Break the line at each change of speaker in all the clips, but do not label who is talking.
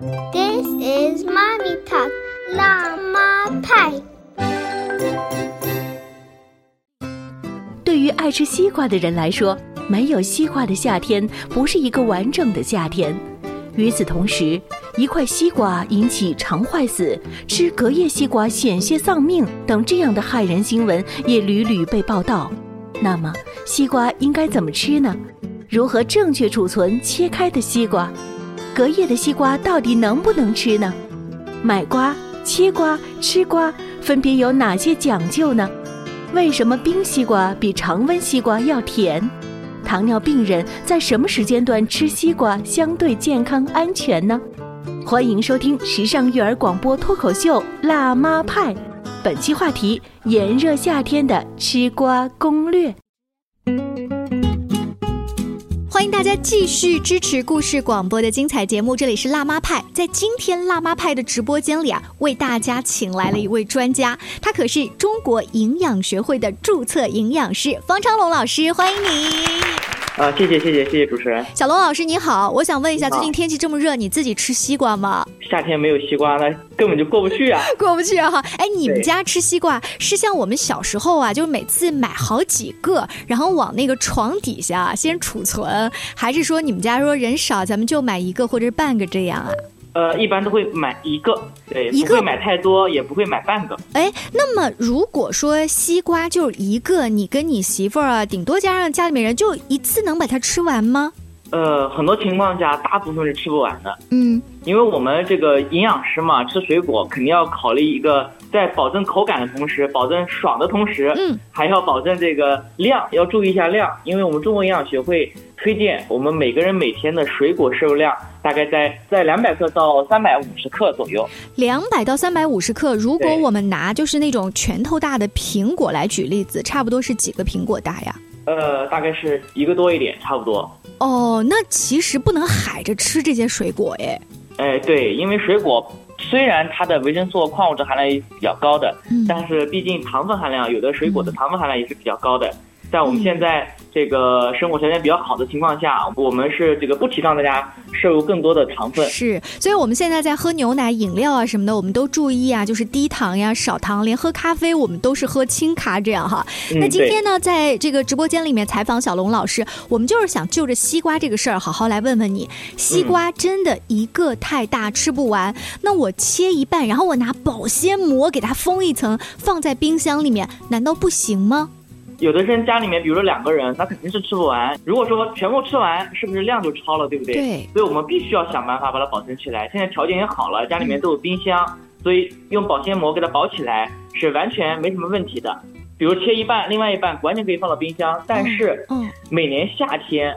This is mommy talk，辣妈派。
对于爱吃西瓜的人来说，没有西瓜的夏天不是一个完整的夏天。与此同时，一块西瓜引起肠坏死、吃隔夜西瓜险些丧命等这样的骇人新闻也屡屡被报道。那么，西瓜应该怎么吃呢？如何正确储存切开的西瓜？隔夜的西瓜到底能不能吃呢？买瓜、切瓜、吃瓜分别有哪些讲究呢？为什么冰西瓜比常温西瓜要甜？糖尿病人在什么时间段吃西瓜相对健康安全呢？欢迎收听时尚育儿广播脱口秀《辣妈派》，本期话题：炎热夏天的吃瓜攻略。
欢迎大家继续支持故事广播的精彩节目，这里是辣妈派。在今天辣妈派的直播间里啊，为大家请来了一位专家，他可是中国营养学会的注册营养师方昌龙老师，欢迎你。
啊，谢谢谢谢谢谢主持人，
小龙老师你好，我想问一下，最近天气这么热，你自己吃西瓜吗？
夏天没有西瓜，那根本就过不去啊。
过不去啊哈！哎，你们家吃西瓜是像我们小时候啊，就是每次买好几个，然后往那个床底下先储存，还是说你们家说人少，咱们就买一个或者是半个这样啊？
呃，一般都会买一个，对，
一个
不会买太多，也不会买半个。
哎，那么如果说西瓜就是一个，你跟你媳妇儿啊，顶多加上家里面人，就一次能把它吃完吗？
呃，很多情况下，大部分是吃不完的，
嗯，
因为我们这个营养师嘛，吃水果肯定要考虑一个，在保证口感的同时，保证爽的同时，
嗯，
还要保证这个量，要注意一下量，因为我们中国营养学会推荐我们每个人每天的水果摄入量大概在在两百克到三百五十克左右。
两百到三百五十克。如果我们拿就是那种拳头大的苹果来举例子，差不多是几个苹果大呀？
呃，大概是一个多一点，差不多。
哦，那其实不能海着吃这些水果哎。
哎，对，因为水果虽然它的维生素、矿物质含量也比较高的，
嗯
但是毕竟糖分含量，有的水果的糖分含量也是比较高的。在我们现在这个生活条件比较好的情况下，我们是这个不提倡大家摄入更多的糖分。
是，所以我们现在在喝牛奶、饮料啊什么的，我们都注意啊，就是低糖呀、少糖，连喝咖啡我们都是喝轻咖这样哈。
嗯
那今天呢，在这个直播间里面采访小龙老师，我们就是想就着西瓜这个事儿，好好来问问你：西瓜真的一个太大吃不完，那我切一半，然后我拿保鲜膜给它封一层，放在冰箱里面，难道不行吗？
有的人家里面，比如说两个人，那肯定是吃不完。如果说全部吃完，是不是量就超了，对不对？
对
所以我们必须要想办法把它保存起来。现在条件也好了，家里面都有冰箱，所以用保鲜膜给它保起来是完全没什么问题的。比如切一半，另外一半完全可以放到冰箱。但是
嗯，
每年夏天，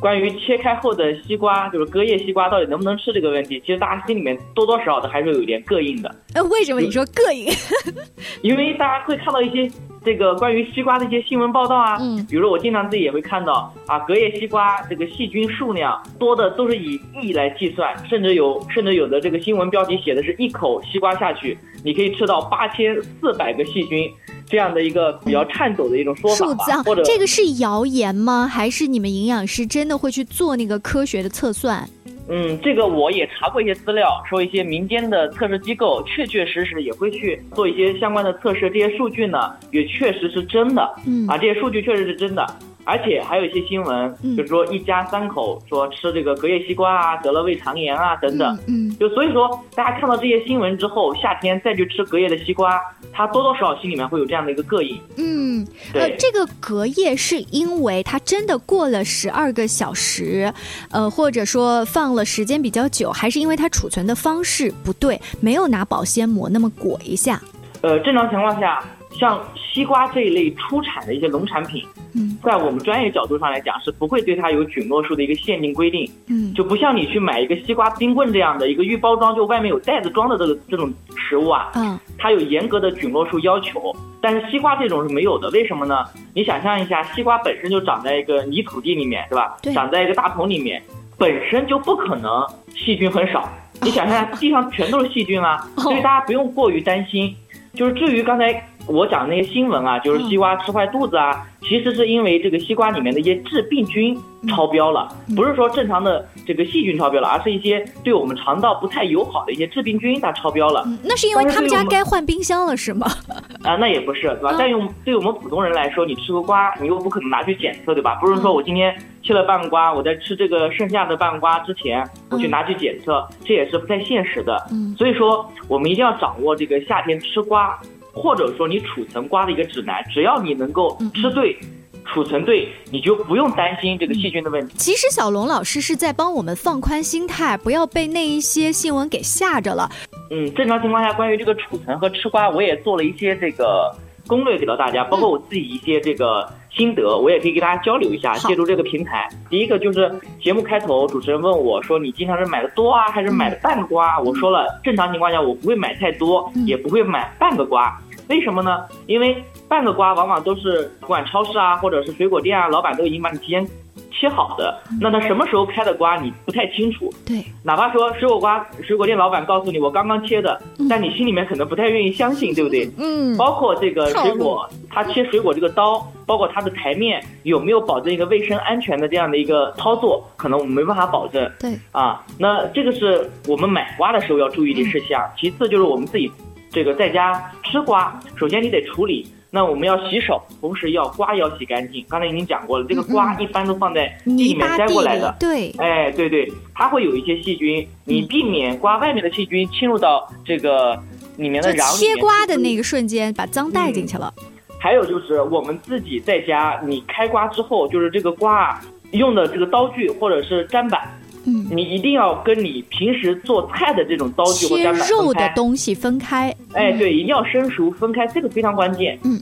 关于切开后的西瓜，就是隔夜西瓜到底能不能吃这个问题，其实大家心里面多多少少的还是有一点膈应的。
呃，为什么你说膈应？
因为大家会看到一些这个关于西瓜的一些新闻报道啊，
嗯
比如说我经常自己也会看到啊，隔夜西瓜这个细菌数量多的都是以亿来计算，甚至有甚至有的这个新闻标题写的是一口西瓜下去，你可以吃到八千四百个细菌，这样的一个比较颤抖的一种说法吧
数字啊，，
或者
这个是谣言吗？还是你们营养师真的会去做那个科学的测算？
嗯，这个我也查过一些资料，说一些民间的测试机构确确实实也会去做一些相关的测试，这些数据呢也确实是真的。
嗯
啊，这些数据确实是真的，而且还有一些新闻，
嗯
就是说一家三口说吃这个隔夜西瓜啊，得了胃肠炎啊等等。
嗯，嗯
就所以说，大家看到这些新闻之后，夏天再去吃隔夜的西瓜，它多多少少心里面会有这样的一个膈应。
嗯，呃，，这个隔夜是因为它真的过了十二个小时，呃，或者说放了时间比较久，还是因为它储存的方式不对，没有拿保鲜膜那么裹一下？
呃，正常情况下，像西瓜这一类出产的一些农产品，
嗯
在我们专业角度上来讲，是不会对它有菌落数的一个限定规定。
嗯，
就不像你去买一个西瓜冰棍这样的一个预包装，就外面有袋子装的这个这种食物啊，
嗯，
它有严格的菌落数要求，但是西瓜这种是没有的。为什么呢？你想象一下，西瓜本身就长在一个泥土地里面，是吧
对？
长在一个大棚里面，本身就不可能细菌很少。你想象 地上全都是细菌啊，
哦
所以大家不用过于担心。就是至于刚才我讲那些新闻啊，就是西瓜吃坏肚子啊，其实是因为这个西瓜里面的一些致病菌超标了，不是说正常的这个细菌超标了，而是一些对我们肠道不太友好的一些致病菌它超标了。
嗯那是因为他们家该换冰箱了，是吗？
啊，那也不是，对吧？
嗯
但用对我们普通人来说，你吃个瓜，你又不可能拿去检测，对吧？不是说我今天切了半个瓜，我在吃这个剩下的半个瓜之前，我去拿去检测，这也是不太现实的。
嗯
所以说，我们一定要掌握这个夏天吃瓜，或者说你储存瓜的一个指南。只要你能够
嗯
吃对、储存对，你就不用担心这个细菌的问题。
其实小龙老师是在帮我们放宽心态，不要被那一些新闻给吓着了。
嗯，正常情况下，关于这个储存和吃瓜，我也做了一些这个攻略给到大家，包括我自己一些这个心得，我也可以给大家交流一下，借助这个平台。第一个就是节目开头，主持人问我说：“你经常是买的多啊，还是买的半个瓜？”我说了，正常情况下我不会买太多，
嗯
也不会买半个瓜。为什么呢？因为半个瓜往往都是不管超市啊，或者是水果店啊，老板都已经把你提前切好的。那他什么时候开的瓜，你不太清楚。
对，
哪怕说水果瓜，水果店老板告诉你我刚刚切的，但你心里面可能不太愿意相信，对不对？
嗯，
包括这个水果，它切水果这个刀，包括它的台面有没有保证一个卫生安全的这样的一个操作，可能我们没办法保证
对，
啊。那这个是我们买瓜的时候要注意的事项。其次就是我们自己这个在家吃瓜，首先你得处理。那我们要洗手，同时要瓜要洗干净。刚才已经讲过了，这个瓜一般都放在地里面摘过来的，，
对，
哎，对对，它会有一些细菌，你避免瓜外面的细菌侵入到这个里面的瓤里
切
面
瓜的那个瞬间把脏带进去了。
还有就是我们自己在家，你开瓜之后，就是这个瓜啊用的这个刀具或者是砧板，
嗯，
你一定要跟你平时做菜的这种刀具或者
肉的。东西分开。
哎，对，一定要生熟分开，这个非常关键。
嗯。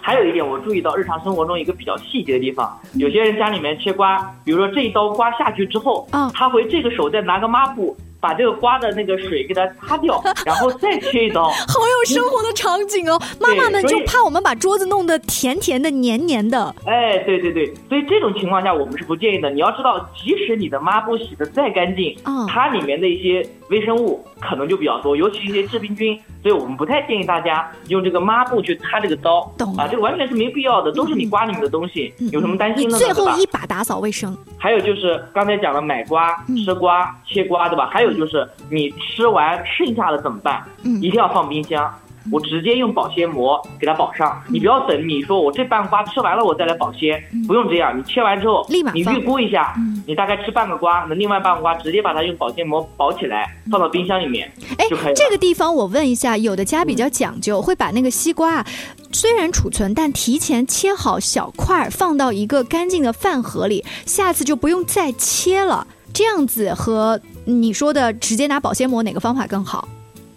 还有一点，我注意到日常生活中一个比较细节的地方，有些人家里面切瓜，比如说这一刀刮下去之后，
嗯
他会这个手再拿个抹布把这个瓜的那个水给它擦掉，然后再切一刀。
好有生活的场景哦，妈妈们就怕我们把桌子弄得甜甜的、黏黏的。
哎，对对对，所以这种情况下我们是不建议的。你要知道，即使你的抹布洗的再干净，
嗯
它里面的一些微生物可能就比较多，尤其一些致病菌，所以我们不太建议大家用这个抹布去擦这个刀
懂
啊，这个完全是没必要的，都是你瓜里面的东西，
嗯
有什么担心的呢？
最后？一把打扫卫生。
还有就是刚才讲了买瓜
嗯、
吃瓜、切瓜，对吧？还有就是你吃完剩下的怎么办？
嗯
一定要放冰箱。我直接用保鲜膜给它保上，你不要等你说我这半瓜吃完了我再来保鲜，不用这样，你切完之后
立马你
预估一下
嗯，
你大概吃半个瓜，那另外半个瓜直接把它用保鲜膜包起来，放到冰箱里面
哎
就可以了。
这个地方我问一下，有的家比较讲究，会把那个西瓜啊，虽然储存，但提前切好小块儿，放到一个干净的饭盒里，下次就不用再切了。这样子和你说的直接拿保鲜膜哪个方法更好？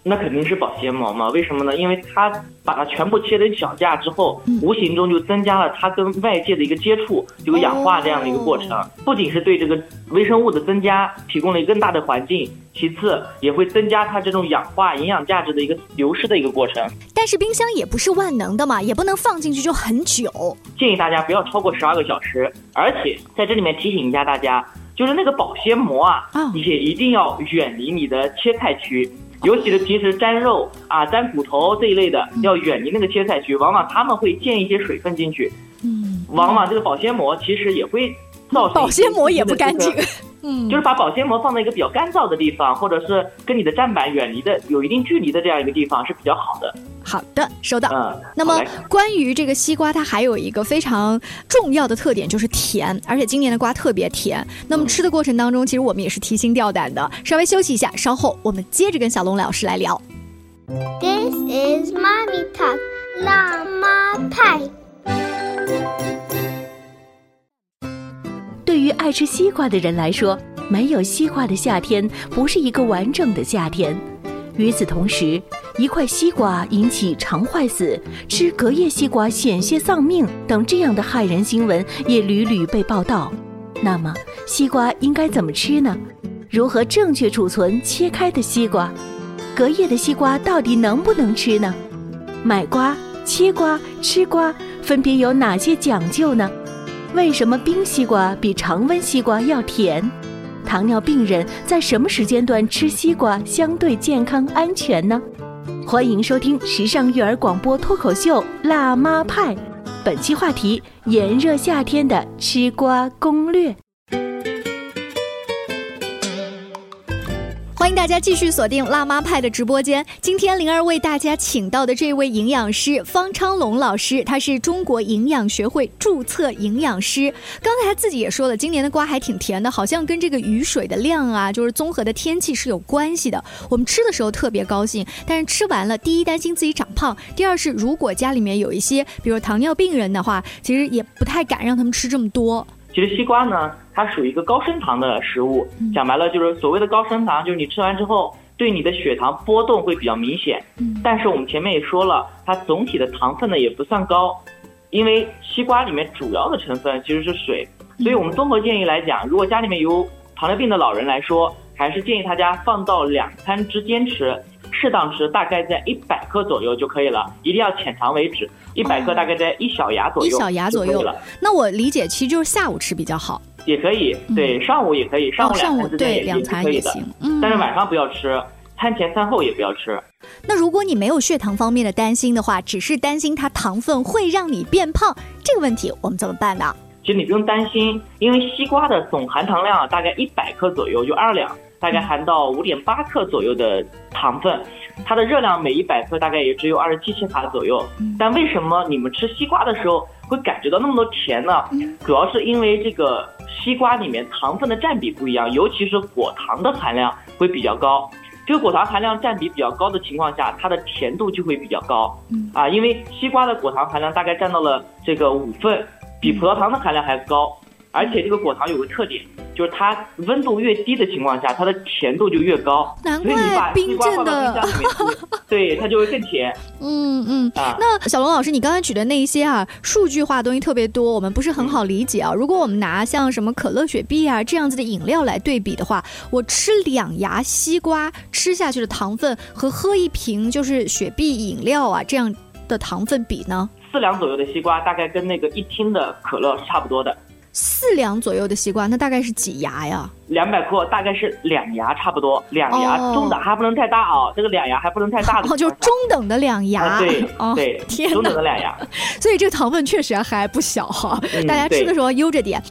那肯定是保鲜膜嘛？为什么呢？因为它把它全部切成小架之后，
嗯
无形中就增加了它跟外界的一个接触，有氧化这样的一个过程。
哦
不仅是对这个微生物的增加提供了一个更大的环境，其次也会增加它这种氧化营养价值的一个流失的一个过程。
但是冰箱也不是万能的嘛，也不能放进去就很久。
建议大家不要超过十二个小时，而且在这里面提醒一下大家，就是那个保鲜膜啊，
啊
也一定要远离你的切菜区。尤其是平时沾肉啊、沾骨头这一类的，要远离那个切菜区，往往他们会溅一些水分进去，
嗯，
往往这个保鲜膜其实也会造成
保鲜膜也不干净。嗯
就是把保鲜膜放在一个比较干燥的地方，或者是跟你的砧板远离的有一定距离的这样一个地方是比较好的。
好的，收到。
嗯，
那么关于这个西瓜，它还有一个非常重要的特点，就是甜，而且今年的瓜特别甜。那么吃的过程当中，其实我们也是提心吊胆的。稍微休息一下，稍后我们接着跟小龙老师来聊。
This is Mommy Talk 辣妈派。
对于爱吃西瓜的人来说，没有西瓜的夏天不是一个完整的夏天。与此同时，一块西瓜引起肠坏死、吃隔夜西瓜险些丧命等这样的骇人新闻也屡屡被报道。那么，西瓜应该怎么吃呢？如何正确储存切开的西瓜？隔夜的西瓜到底能不能吃呢？买瓜、切瓜、吃瓜分别有哪些讲究呢？为什么冰西瓜比常温西瓜要甜？糖尿病人在什么时间段吃西瓜相对健康安全呢？欢迎收听时尚育儿广播脱口秀《辣妈派》，本期话题：炎热夏天的吃瓜攻略。
欢迎大家继续锁定辣妈派的直播间。今天灵儿为大家请到的这位营养师方昌龙老师，他是中国营养学会注册营养师。刚才自己也说了，今年的瓜还挺甜的，好像跟这个雨水的量啊，就是综合的天气是有关系的。我们吃的时候特别高兴，但是吃完了，第一担心自己长胖，第二是如果家里面有一些，比如糖尿病人的话，其实也不太敢让他们吃这么多。
其实西瓜呢，它属于一个高升糖的食物，讲白了就是所谓的高升糖，就是你吃完之后对你的血糖波动会比较明显。但是我们前面也说了，它总体的糖分呢也不算高，因为西瓜里面主要的成分其实是水，所以我们综合建议来讲，如果家里面有糖尿病的老人来说，还是建议大家放到两餐之间吃。适当吃，大概在一百克左右就可以了，一定要浅尝为止。一百克大概在一小牙左右，
一小牙左右
了。
那我理解，其实就是下午吃比较好。
也可以，对，上午也可以，上午两餐之间
也可以的。
嗯，但是晚上不要吃，餐前餐后也不要吃。
那如果你没有血糖方面的担心的话，只是担心它糖分会让你变胖，这个问题我们怎么办呢？
其实你不用担心，因为西瓜的总含糖量大概一百克左右，就二两。大概含到五点八克左右的糖分，它的热量每一百克大概也只有二十七千卡左右。但为什么你们吃西瓜的时候会感觉到那么多甜呢？主要是因为这个西瓜里面糖分的占比不一样，尤其是果糖的含量会比较高。这个果糖含量占比比较高的情况下，它的甜度就会比较高。啊，因为西瓜的果糖含量大概占到了这个五份，比葡萄糖的含量还高。而且这个果糖有个特点，就是它温度越低的情况下，它的甜度就越高。
难怪冰镇的，
对它就会更甜。
嗯嗯。啊，那小龙老师，你刚才举的那一些啊，数据化东西特别多，我们不是很好理解啊。如果我们拿像什么可乐、雪碧啊这样子的饮料来对比的话，我吃两牙西瓜吃下去的糖分和喝一瓶就是雪碧饮料啊这样的糖分比呢？
四两左右的西瓜大概跟那个一听的可乐是差不多的。
四两左右的西瓜，那大概是几牙呀？
两百克大概是两牙，差不多两牙，中的还不能太大哦。这个两牙还不能太大的，
哦，就是中等的两牙。
对，对，中等的两牙。
所以这个糖分确实还不小哈，大家吃的时候悠着点。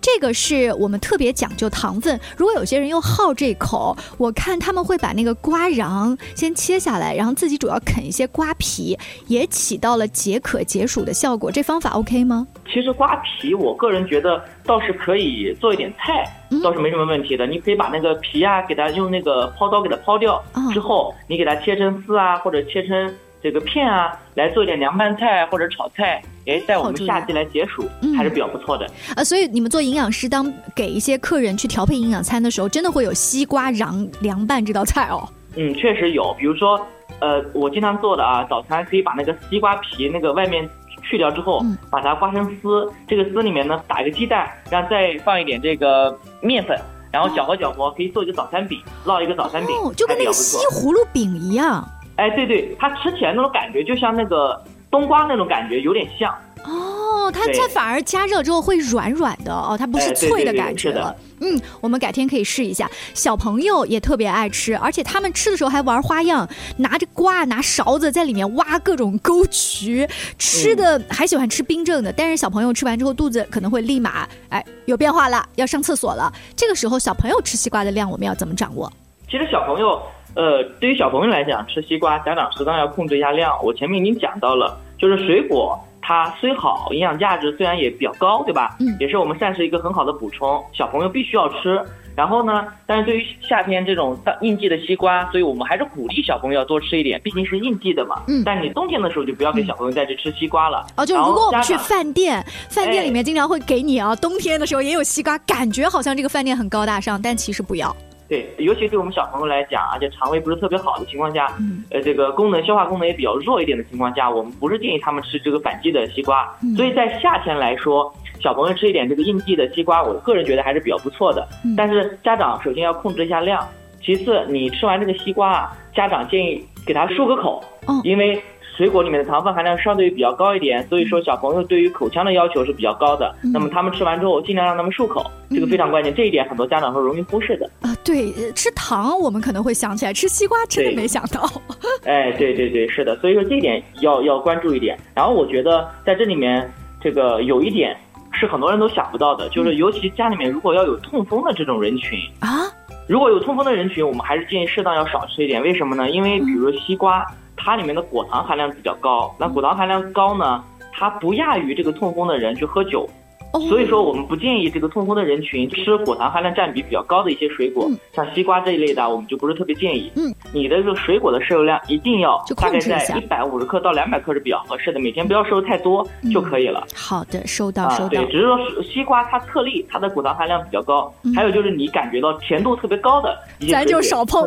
这个是我们特别讲究糖分。如果有些人又好这口，我看他们会把那个瓜瓤先切下来，然后自己主要啃一些瓜皮，也起到了解渴解暑的效果。这方法 OK 吗？
其实瓜皮，我个人觉得倒是可以做一点菜，倒是没什么问题的。你可以把那个皮啊，给它用那个刨刀给它刨掉，之后你给它切成丝啊，或者切成。这个片啊，来做一点凉拌菜或者炒菜，哎，在我们夏季来解暑，还是比较不错的。
呃，所以你们做营养师，当给一些客人去调配营养餐的时候，真的会有西瓜瓤凉拌这道菜哦。
嗯，确实有。比如说，呃，我经常做的啊，早餐可以把那个西瓜皮那个外面去掉之后，把它刮成丝，这个丝里面呢打一个鸡蛋，然后再放一点这个面粉，然后搅和搅和，可以做一个早餐饼，烙一个早餐饼，
就跟那个西葫芦饼一样。
哎，对对，它吃起来那种感觉就像那个冬瓜那种感觉，有点像。
哦，它它反而加热之后会软软的哦，它不是脆的感觉了。嗯，我们改天可以试一下。小朋友也特别爱吃，而且他们吃的时候还玩花样，拿着瓜拿勺子在里面挖各种沟渠，吃的还喜欢吃冰镇的。但是小朋友吃完之后肚子可能会立马哎有变化了，要上厕所了。这个时候小朋友吃西瓜的量我们要怎么掌握？
其实小朋友。呃，对于小朋友来讲，吃西瓜，家长适当要控制一下量。我前面已经讲到了，就是水果它虽好，营养价值虽然也比较高，对吧？嗯，也是我们膳食一个很好的补充，小朋友必须要吃。然后呢，但是对于夏天这种应季的西瓜，所以我们还是鼓励小朋友要多吃一点，毕竟是应季的嘛。嗯。但你冬天的时候就不要给小朋友再去吃西瓜了。哦，
就如果我们去饭店，饭店里面经常会给你啊，冬天的时候也有西瓜，感觉好像这个饭店很高大上，但其实不要。
对，尤其对我们小朋友来讲，而且肠胃不是特别好的情况下，呃，这个功能消化功能也比较弱一点的情况下，我们不是建议他们吃这个反季的西瓜。所以在夏天来说，小朋友吃一点这个应季的西瓜，我个人觉得还是比较不错的。但是家长首先要控制一下量，其次你吃完这个西瓜啊，家长建议给他漱个口，因为水果里面的糖分含量相对于比较高一点，所以说小朋友对于口腔的要求是比较高的。
嗯
那么他们吃完之后，尽量让他们漱口，这个非常关键，这一点很多家长是容易忽视的。
啊，对，呃吃糖我们可能会想起来，吃西瓜真的没想到。
哎，对对对，是的，所以说这一点要要关注一点。然后我觉得在这里面，这个有一点是很多人都想不到的，就是尤其家里面如果要有痛风的这种人群，
啊，
如果有痛风的人群，我们还是建议适当要少吃一点。为什么呢？因为比如西瓜，它里面的果糖含量比较高，那果糖含量高呢，它不亚于这个痛风的人去喝酒。
哦
所以说，我们不建议这个痛风的人群吃果糖含量占比比较高的一些水果，
嗯
像西瓜这一类的，我们就不是特别建议。
嗯，
你的这个水果的摄入量一定要
就
大概
控制
在一百五十克到两百克是比较合适的，每天不要摄入太多就可以了。
好的，收到
啊，
收到
对，。只是说是西瓜它特例，它的果糖含量比较高，
嗯
还有就是你感觉到甜度特别高的
咱就少碰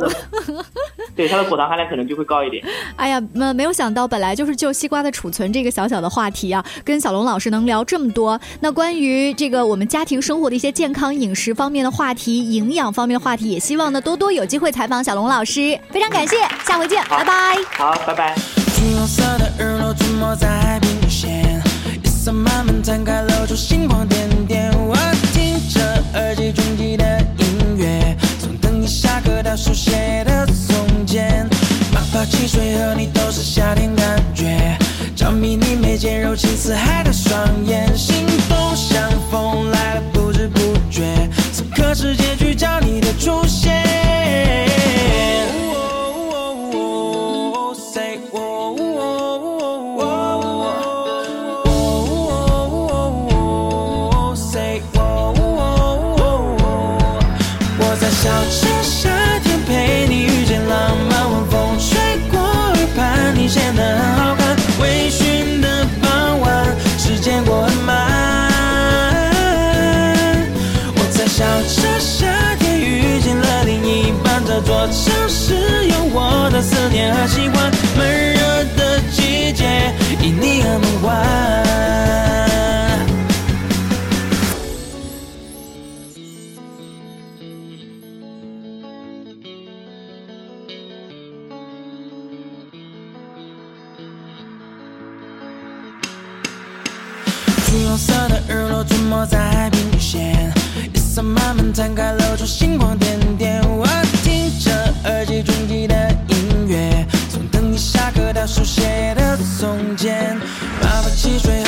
对，它的果糖含量可能就会高一点。
哎呀，没没有想到，本来就是就西瓜的储存这个小小的话题啊，跟小龙老师能聊这么多。那关于这个我们家庭生活的一些健康饮食方面的话题、营养方面的话题，也希望呢多多有机会采访小龙老师。非常感谢，下回见，拜拜。
好，拜拜。
色的日落出没在海平线，夜色慢慢摊开，露出星光点点。我听着耳机中记的音乐，从等你下课到书写的从前，汽水和你都是夏天感觉，着迷你眉间柔情似海的双眼，心动像风来了。我前，泡泡汽水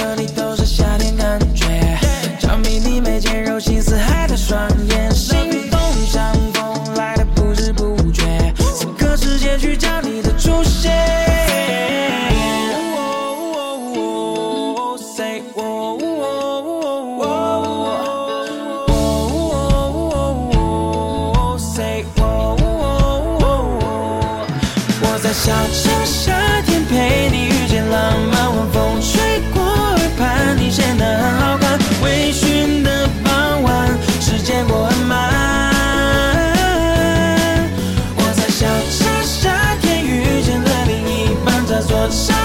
我